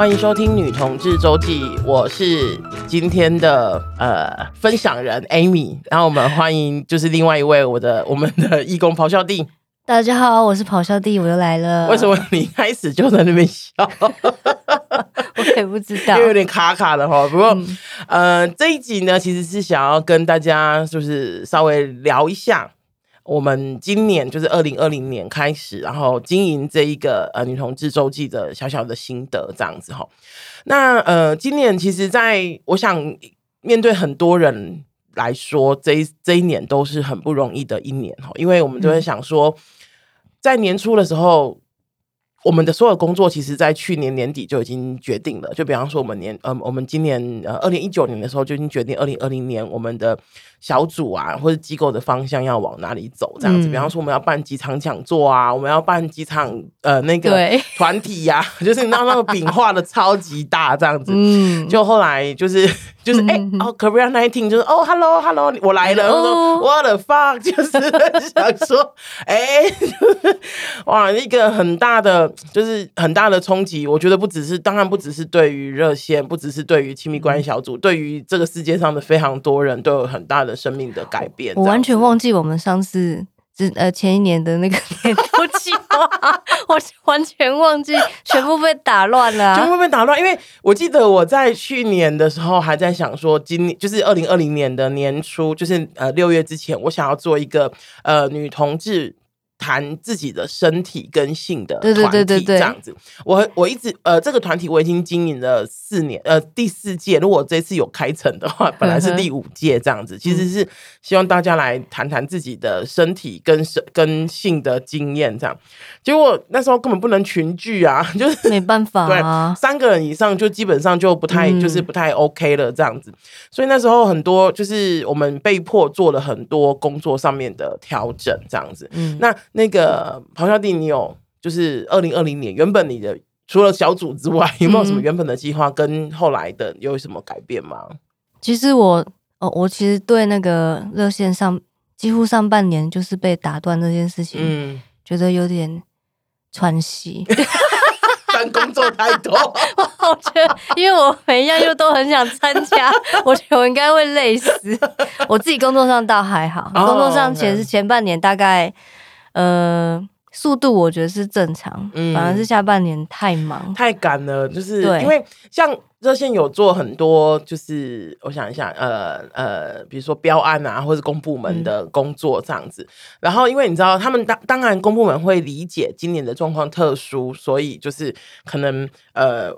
欢迎收听《女同志周记》，我是今天的呃分享人 Amy，然后我们欢迎就是另外一位我的我们的义工咆哮帝。大家好，我是咆哮帝，我又来了。为什么你开始就在那边笑？我也不知道，因为有点卡卡的哈。不过、嗯、呃，这一集呢，其实是想要跟大家就是稍微聊一下。我们今年就是二零二零年开始，然后经营这一个呃女同志周记的小小的心得这样子哈。那呃，今年其实在我想面对很多人来说，这一这一年都是很不容易的一年哈，因为我们都会想说，在年初的时候。我们的所有工作，其实，在去年年底就已经决定了。就比方说，我们年呃，我们今年呃，二零一九年的时候就已经决定，二零二零年我们的小组啊，或者机构的方向要往哪里走，这样子。嗯、比方说，我们要办几场讲座啊，我们要办几场呃那个团体呀、啊，就是那那个饼画的超级大这样子。嗯，就后来就是。就是哎、欸，哦，Korea nineteen 就是哦，Hello，Hello，我来了。我说 What the fuck，就是想说，哎、欸，哇，一个很大的，就是很大的冲击。我觉得不只是，当然不只是对于热线，不只是对于亲密关系小组，对于这个世界上的非常多人都有很大的生命的改变。我完全忘记我们上次。呃，前一年的那个 年度计划，我完全忘记，全部被打乱了，全部被打乱。因为我记得我在去年的时候还在想说，今年就是二零二零年的年初，就是呃六月之前，我想要做一个呃女同志。谈自己的身体跟性的团体，对对对对，这样子。我我一直呃，这个团体我已经经营了四年，呃，第四届。如果这次有开成的话，本来是第五届这样子。其实是希望大家来谈谈自己的身体跟身跟性的经验这样。结果那时候根本不能群聚啊，就是没办法啊，对，三个人以上就基本上就不太就是不太 OK 了这样子。所以那时候很多就是我们被迫做了很多工作上面的调整这样子。嗯，那。那个咆哮帝，你有就是二零二零年原本你的除了小组之外，有没有什么原本的计划跟后来的有什么改变吗？其实我哦，我其实对那个热线上几乎上半年就是被打断这件事情，嗯，觉得有点喘息，但工作太多，我觉得因为我每一样又都很想参加，我觉得我应该会累死。我自己工作上倒还好，工作上前是前半年大概。呃，速度我觉得是正常，嗯，反而是下半年太忙太赶了，就是因为像热线有做很多，就是我想一下，呃呃，比如说标案啊，或是公部门的工作这样子。嗯、然后因为你知道，他们当当然公部门会理解今年的状况特殊，所以就是可能呃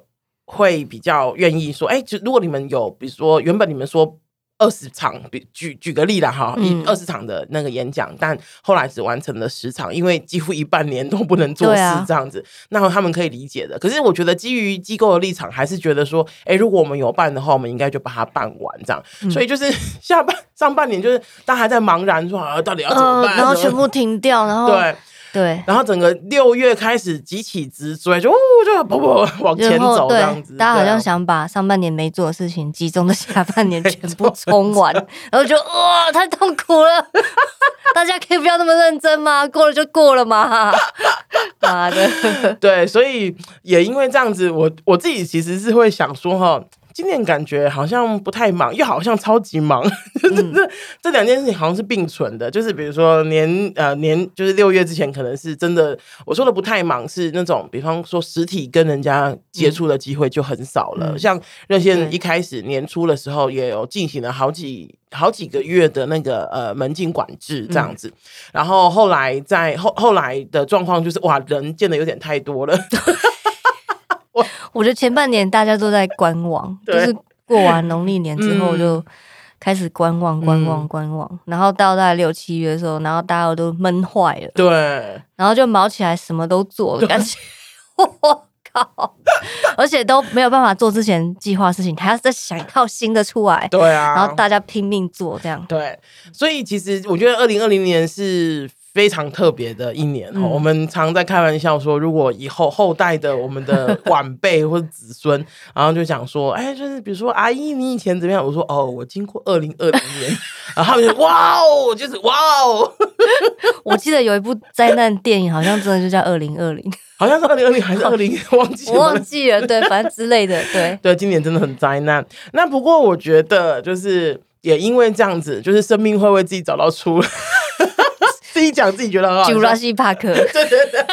会比较愿意说，哎、欸，就如果你们有，比如说原本你们说。二十场，比举举个例啦哈，一二十场的那个演讲，但后来只完成了十场，因为几乎一半年都不能做事这样子，啊、那他们可以理解的。可是我觉得基于机构的立场，还是觉得说，哎、欸，如果我们有办的话，我们应该就把它办完这样。嗯、所以就是 下半上半年，就是大家还在茫然说啊，到底要怎么办？呃、然后全部停掉，然后对。对，然后整个六月开始急起直追，就就不不往前走这样子。大家好像想把上半年没做的事情集中在下半年全部冲完，然后就哇，太痛苦了！大家可以不要那么认真吗？过了就过了嘛，妈的！对，所以也因为这样子，我我自己其实是会想说哈。今年感觉好像不太忙，又好像超级忙，嗯、这这两件事情好像是并存的。就是比如说年呃年，就是六月之前可能是真的，我说的不太忙是那种，比方说实体跟人家接触的机会就很少了。嗯、像热线一开始年初的时候也有进行了好几好几个月的那个呃门禁管制这样子，嗯、然后后来在后后来的状况就是哇人见的有点太多了。我我觉得前半年大家都在观望，就是过完农历年之后就开始观望、嗯、观望、观望，然后到大概六七月的时候，然后大家都闷坏了，对，然后就毛起来什么都做了，感觉我靠，而且都没有办法做之前计划事情，还要再想一套新的出来，对啊，然后大家拼命做这样，对，所以其实我觉得二零二零年是。非常特别的一年。嗯、我们常在开玩笑说，如果以后后代的我们的晚辈或者子孙，然后就讲说，哎，就是比如说阿姨，你以前怎么样？我说哦，我经过二零二零年，然后他们就哇哦，就是哇哦。我记得有一部灾难电影，好像真的就叫二零二零，好像是二零二零还是二零，忘记忘记了，对，反正之类的，对对，今年真的很灾难。那不过我觉得就是。也因为这样子，就是生命会为自己找到出路。自己讲自己觉得很好。Jurassic Park，对对 对，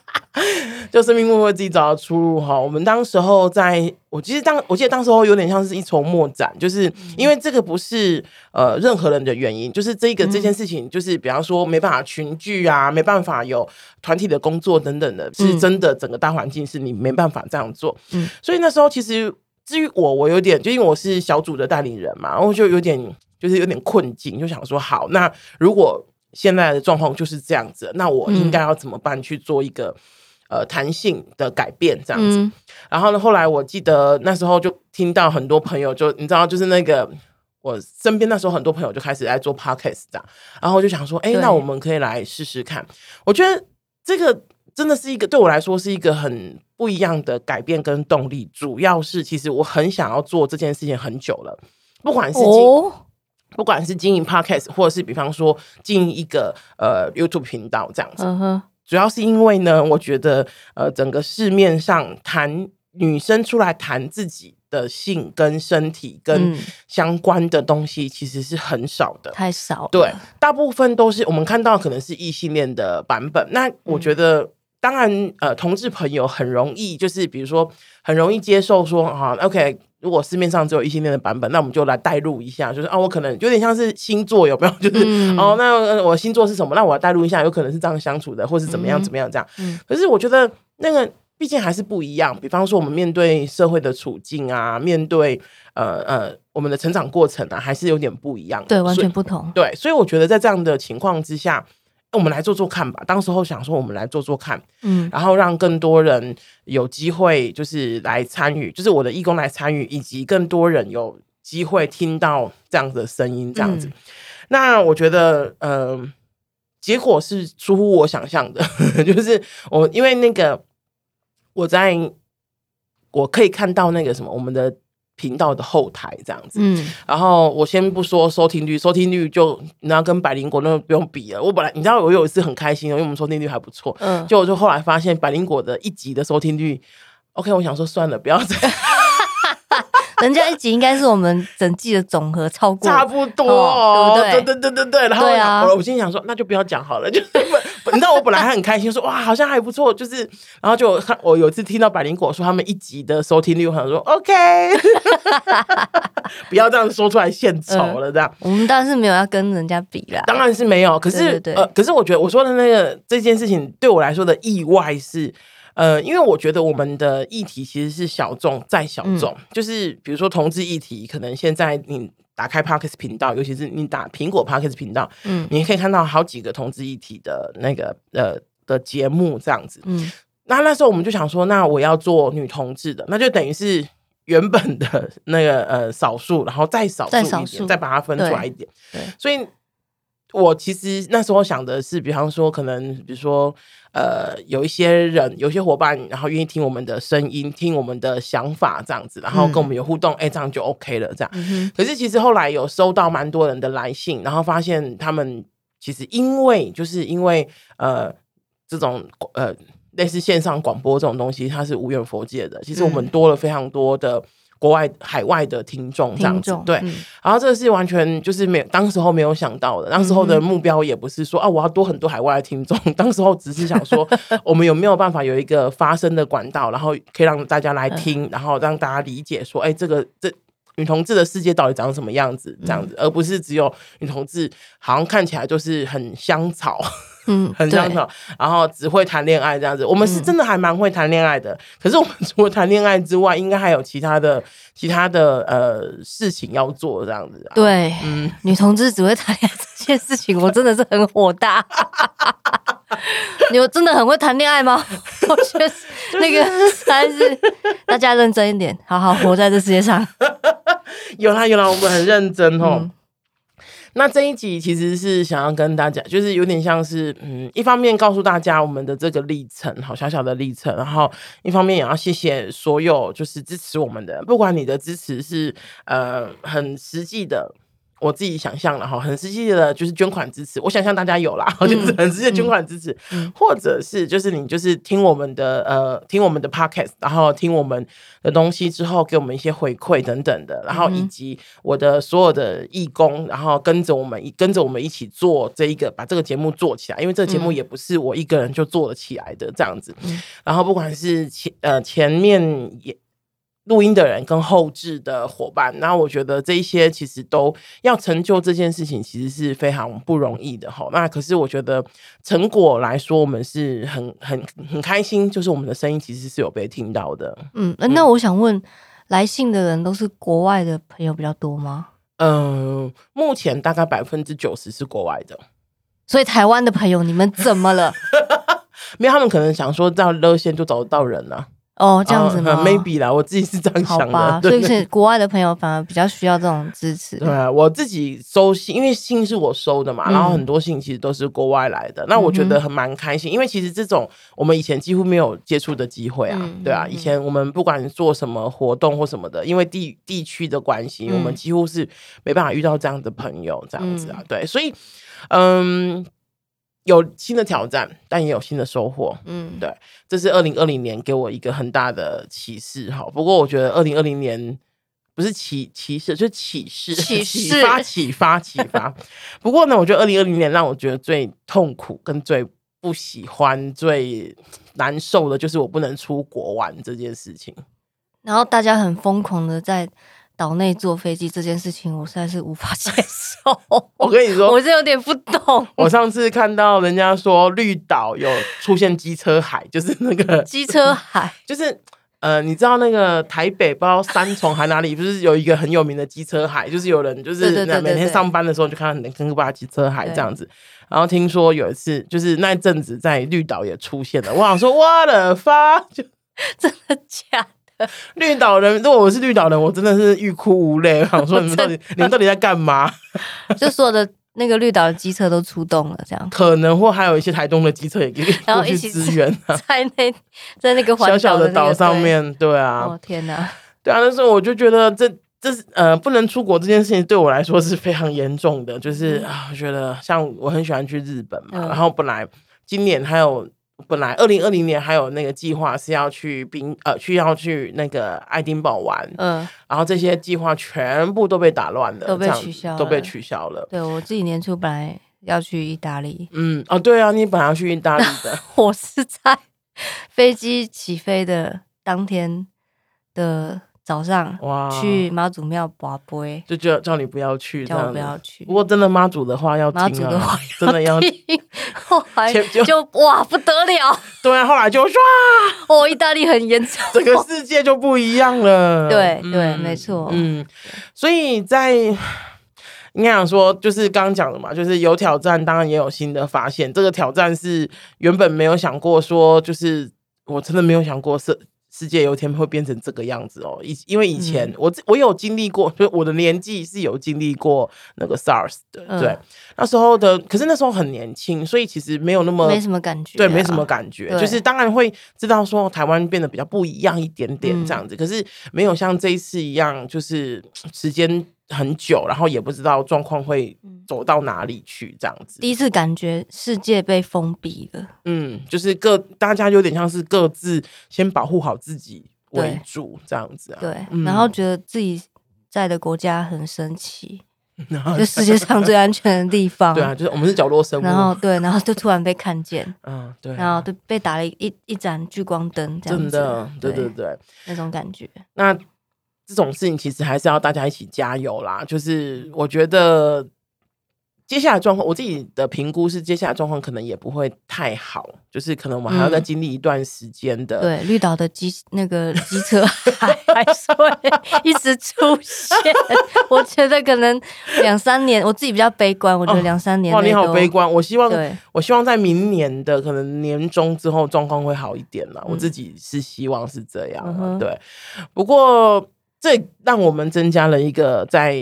就生命会为自己找到出路哈。我们当时候在，我其实当我记得当时候有点像是一筹莫展，就是因为这个不是呃任何人的原因，就是这个这件事情，就是比方说没办法群聚啊，没办法有团体的工作等等的，是真的整个大环境是你没办法这样做。嗯，所以那时候其实。至于我，我有点，就因为我是小组的代理人嘛，然后就有点，就是有点困境，就想说，好，那如果现在的状况就是这样子，那我应该要怎么办去做一个、嗯、呃弹性的改变，这样子。嗯、然后呢，后来我记得那时候就听到很多朋友就，就你知道，就是那个我身边那时候很多朋友就开始在做 podcast 这样，然后我就想说，哎，那我们可以来试试看。我觉得这个。真的是一个对我来说是一个很不一样的改变跟动力，主要是其实我很想要做这件事情很久了，不管是经、哦、不管是经营 Podcast，或者是比方说经营一个呃 YouTube 频道这样子，嗯、哼。主要是因为呢，我觉得呃整个市面上谈女生出来谈自己的性跟身体跟相关的东西，其实是很少的，太少了，对，大部分都是我们看到可能是异性恋的版本，那我觉得。嗯当然，呃，同志朋友很容易，就是比如说，很容易接受说，啊，OK，如果市面上只有异性恋的版本，那我们就来代入一下，就是啊，我可能有点像是星座，有没有？就是、嗯、哦，那我星座是什么？那我要代入一下，有可能是这样相处的，或是怎么样怎么样这样。嗯、可是我觉得那个毕竟还是不一样。比方说，我们面对社会的处境啊，面对呃呃我们的成长过程啊，还是有点不一样。对，完全不同。对，所以我觉得在这样的情况之下。我们来做做看吧。当时候想说，我们来做做看，嗯，然后让更多人有机会，就是来参与，就是我的义工来参与，以及更多人有机会听到这样子的声音，这样子。嗯、那我觉得，嗯、呃，结果是出乎我想象的，就是我因为那个我在我可以看到那个什么，我们的。频道的后台这样子，嗯，然后我先不说收听率，收听率就你要跟百灵果那不用比了。我本来你知道我有一次很开心，因为我们收听率还不错，嗯，就我就后来发现百灵果的一集的收听率，OK，我想说算了，不要再。人家一集应该是我们整季的总和超过，差不多，哦、对不对？对对对对对。然后我我心想说，那就不要讲好了，就是你知道我本来还很开心，说哇好像还不错，就是然后就我有一次听到百灵果说他们一集的收听率，我想说 OK，不要这样说出来献丑了，这样、嗯。我们当然是没有要跟人家比啦，当然是没有。可是呃，可是我觉得我说的那个这件事情对我来说的意外是。呃，因为我觉得我们的议题其实是小众再小众，嗯、就是比如说同志议题，可能现在你打开 Podcast 频道，尤其是你打苹果 Podcast 频道，嗯，你可以看到好几个同志议题的那个呃的节目这样子，嗯，那那时候我们就想说，那我要做女同志的，那就等于是原本的那个呃少数，然后再少数一点，再，再把它分出来一点，所以。我其实那时候想的是，比方说，可能比如说，呃，有一些人，有些伙伴，然后愿意听我们的声音，听我们的想法，这样子，然后跟我们有互动，哎、嗯欸，这样就 OK 了，这样。嗯、可是其实后来有收到蛮多人的来信，然后发现他们其实因为就是因为呃这种呃类似线上广播这种东西，它是无远佛界的。其实我们多了非常多的。国外、海外的听众这样子，对，嗯、然后这个是完全就是没有，当时候没有想到的。当时候的目标也不是说、嗯、啊，我要多很多海外的听众。当时候只是想说，我们有没有办法有一个发声的管道，然后可以让大家来听，嗯、然后让大家理解说，哎，这个这女同志的世界到底长什么样子？这样子，嗯、而不是只有女同志，好像看起来就是很香草。嗯，很香草，然后只会谈恋爱这样子。我们是真的还蛮会谈恋爱的，嗯、可是我们除了谈恋爱之外，应该还有其他的、其他的呃事情要做这样子、啊。对，嗯，女同志只会谈恋爱这件事情，我真的是很火大。你们真的很会谈恋爱吗？我觉得那个还是大家认真一点，好好活在这世界上。有啦有啦，我们很认真哦。嗯那这一集其实是想要跟大家，就是有点像是，嗯，一方面告诉大家我们的这个历程，好小小的历程，然后一方面也要谢谢所有就是支持我们的，不管你的支持是呃很实际的。我自己想象了哈，很实际的，就是捐款支持。我想象大家有啦，嗯、就是很实际的捐款支持，嗯、或者是就是你就是听我们的呃听我们的 podcast，然后听我们的东西之后，给我们一些回馈等等的，然后以及我的所有的义工，然后跟着我们跟着我们一起做这一个把这个节目做起来，因为这个节目也不是我一个人就做了起来的这样子。嗯、然后不管是前呃前面也。录音的人跟后置的伙伴，然后我觉得这一些其实都要成就这件事情，其实是非常不容易的哈。那可是我觉得成果来说，我们是很很很开心，就是我们的声音其实是有被听到的。嗯，那我想问，嗯、来信的人都是国外的朋友比较多吗？嗯、呃，目前大概百分之九十是国外的，所以台湾的朋友你们怎么了？没有，他们可能想说到热线就找得到人了、啊。哦，这样子 吗、uh,？Maybe 啦，我自己是这样想的。吧所以是国外的朋友反而比较需要这种支持。对啊，我自己收信，因为信是我收的嘛，嗯、然后很多信其实都是国外来的。那我觉得很蛮开心，嗯、因为其实这种我们以前几乎没有接触的机会啊。嗯、对啊，以前我们不管做什么活动或什么的，因为地地区的关系，嗯、我们几乎是没办法遇到这样的朋友，这样子啊。嗯、对，所以嗯。有新的挑战，但也有新的收获。嗯，对，这是二零二零年给我一个很大的启示。哈，不过我觉得二零二零年不是启启示，就是启示、启示发、启发、启发。不过呢，我觉得二零二零年让我觉得最痛苦、跟最不喜欢、最难受的，就是我不能出国玩这件事情。然后大家很疯狂的在。岛内坐飞机这件事情，我实在是无法 接受。我跟你说，我是有点不懂。我上次看到人家说绿岛有出现机车海，就是那个 机车海，就是呃，你知道那个台北不知道三重还哪里，不是有一个很有名的机车海？就是有人就是每天上班的时候就看到很坑巴机车海这样子。然后听说有一次，就是那一阵子在绿岛也出现了。我想说，我的发就真的假？绿岛人，如果我是绿岛人，我真的是欲哭无泪。我想说，你们到底，你们到底在干嘛？就所有的那个绿岛的机车都出动了，这样可能或还有一些台东的机车也可以过去支援啊，在那在那个小小的岛上面，对啊，哦天哪，对啊，那时候我就觉得这这是呃不能出国这件事情对我来说是非常严重的，就是啊，我觉得像我很喜欢去日本嘛，然后本来今年还有。本来二零二零年还有那个计划是要去冰呃，去要去那个爱丁堡玩，嗯，然后这些计划全部都被打乱了，都被取消了，都被取消了。对，我自己年初本来要去意大利，嗯哦对啊，你本来要去意大利的，我是在飞机起飞的当天的。早上哇，去妈祖庙拔杯，就叫叫你不要去，叫我不要去。不过真的妈祖的话要听啊，妈祖的话 真的要听。后来就，就哇不得了，对啊，后来就唰，哦，意大利很严重，整个世界就不一样了。对对，没错。嗯，所以在应该讲说，就是刚刚讲的嘛，就是有挑战，当然也有新的发现。这个挑战是原本没有想过说，就是我真的没有想过是。世界有一天会变成这个样子哦，以因为以前我我有经历过，就 我的年纪是有经历过那个 SARS 的，对，嗯、那时候的，可是那时候很年轻，所以其实没有那么没什么感觉，对，没什么感觉，就是当然会知道说台湾变得比较不一样一点点这样子，嗯、可是没有像这一次一样，就是时间。很久，然后也不知道状况会走到哪里去，这样子。第一次感觉世界被封闭了，嗯，就是各大家有点像是各自先保护好自己为主，这样子啊。对，嗯、然后觉得自己在的国家很神奇，就世界上最安全的地方。对啊，就是我们是角落生物。然后对，然后就突然被看见，嗯，对、啊，然后就被打了一一盏聚光灯，这样子。真的，对对对，那种感觉。那。这种事情其实还是要大家一起加油啦。就是我觉得接下来状况，我自己的评估是接下来状况可能也不会太好。就是可能我们还要再经历一段时间的。对，绿岛的机那个机车还还是会 一直出现。我觉得可能两三年，我自己比较悲观。我觉得两三年。哇，你好悲观！我希望，我希望在明年的可能年中之后状况会好一点啦。我自己是希望是这样。对，不过。这让我们增加了一个在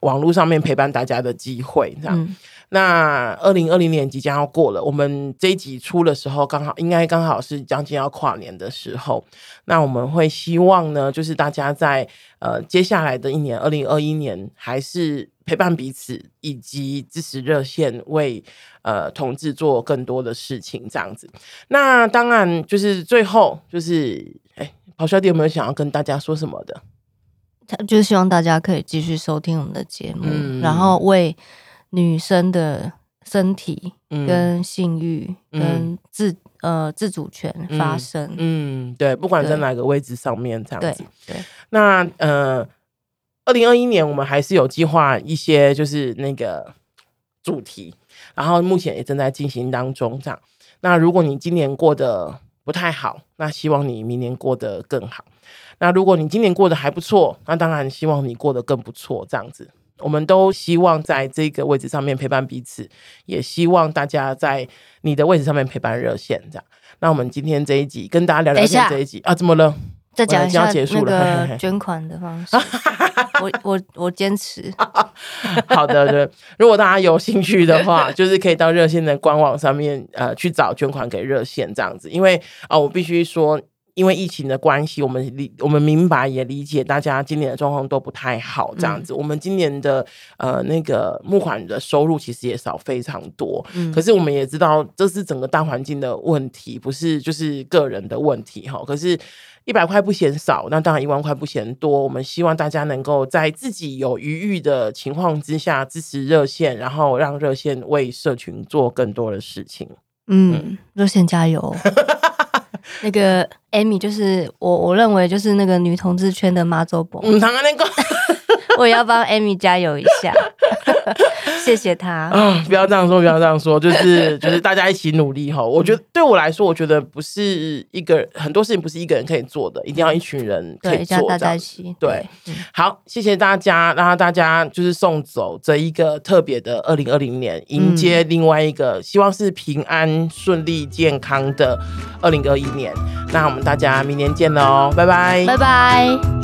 网络上面陪伴大家的机会，这样。嗯那二零二零年即将要过了，我们这一集出的时候，刚好应该刚好是将近要跨年的时候。那我们会希望呢，就是大家在呃接下来的一年，二零二一年，还是陪伴彼此，以及支持热线为呃同志做更多的事情，这样子。那当然就是最后就是，哎，咆哮弟有没有想要跟大家说什么的？他就是希望大家可以继续收听我们的节目，嗯、然后为。女生的身体跟性欲跟自、嗯、呃自主权发声，嗯，对，不管在哪个位置上面这样子。对，对那呃，二零二一年我们还是有计划一些就是那个主题，然后目前也正在进行当中。这样，那如果你今年过得不太好，那希望你明年过得更好。那如果你今年过得还不错，那当然希望你过得更不错。这样子。我们都希望在这个位置上面陪伴彼此，也希望大家在你的位置上面陪伴热线这样。那我们今天这一集跟大家聊聊天这一集啊，怎么了？再讲一下那个捐款的方式。我我我坚持。好的，对。如果大家有兴趣的话，就是可以到热线的官网上面呃去找捐款给热线这样子。因为啊、呃，我必须说。因为疫情的关系，我们理我们明白也理解大家今年的状况都不太好，这样子。嗯、我们今年的呃那个募款的收入其实也少非常多，嗯、可是我们也知道这是整个大环境的问题，不是就是个人的问题哈。可是，一百块不嫌少，那当然一万块不嫌多。我们希望大家能够在自己有余裕的情况之下支持热线，然后让热线为社群做更多的事情。嗯，热线加油。那个 Amy 就是我，我认为就是那个女同志圈的妈祖婆。嗯，我也要帮 Amy 加油一下，谢谢他啊！不要这样说，不要这样说，就是 就是大家一起努力哈。我觉得对我来说，我觉得不是一个很多事情不是一个人可以做的，一定要一群人可以做。对，大家一起。对，好，谢谢大家，让大家就是送走这一个特别的二零二零年，迎接另外一个希望是平安顺利健康的二零二一年。那我们大家明年见喽，拜拜，拜拜。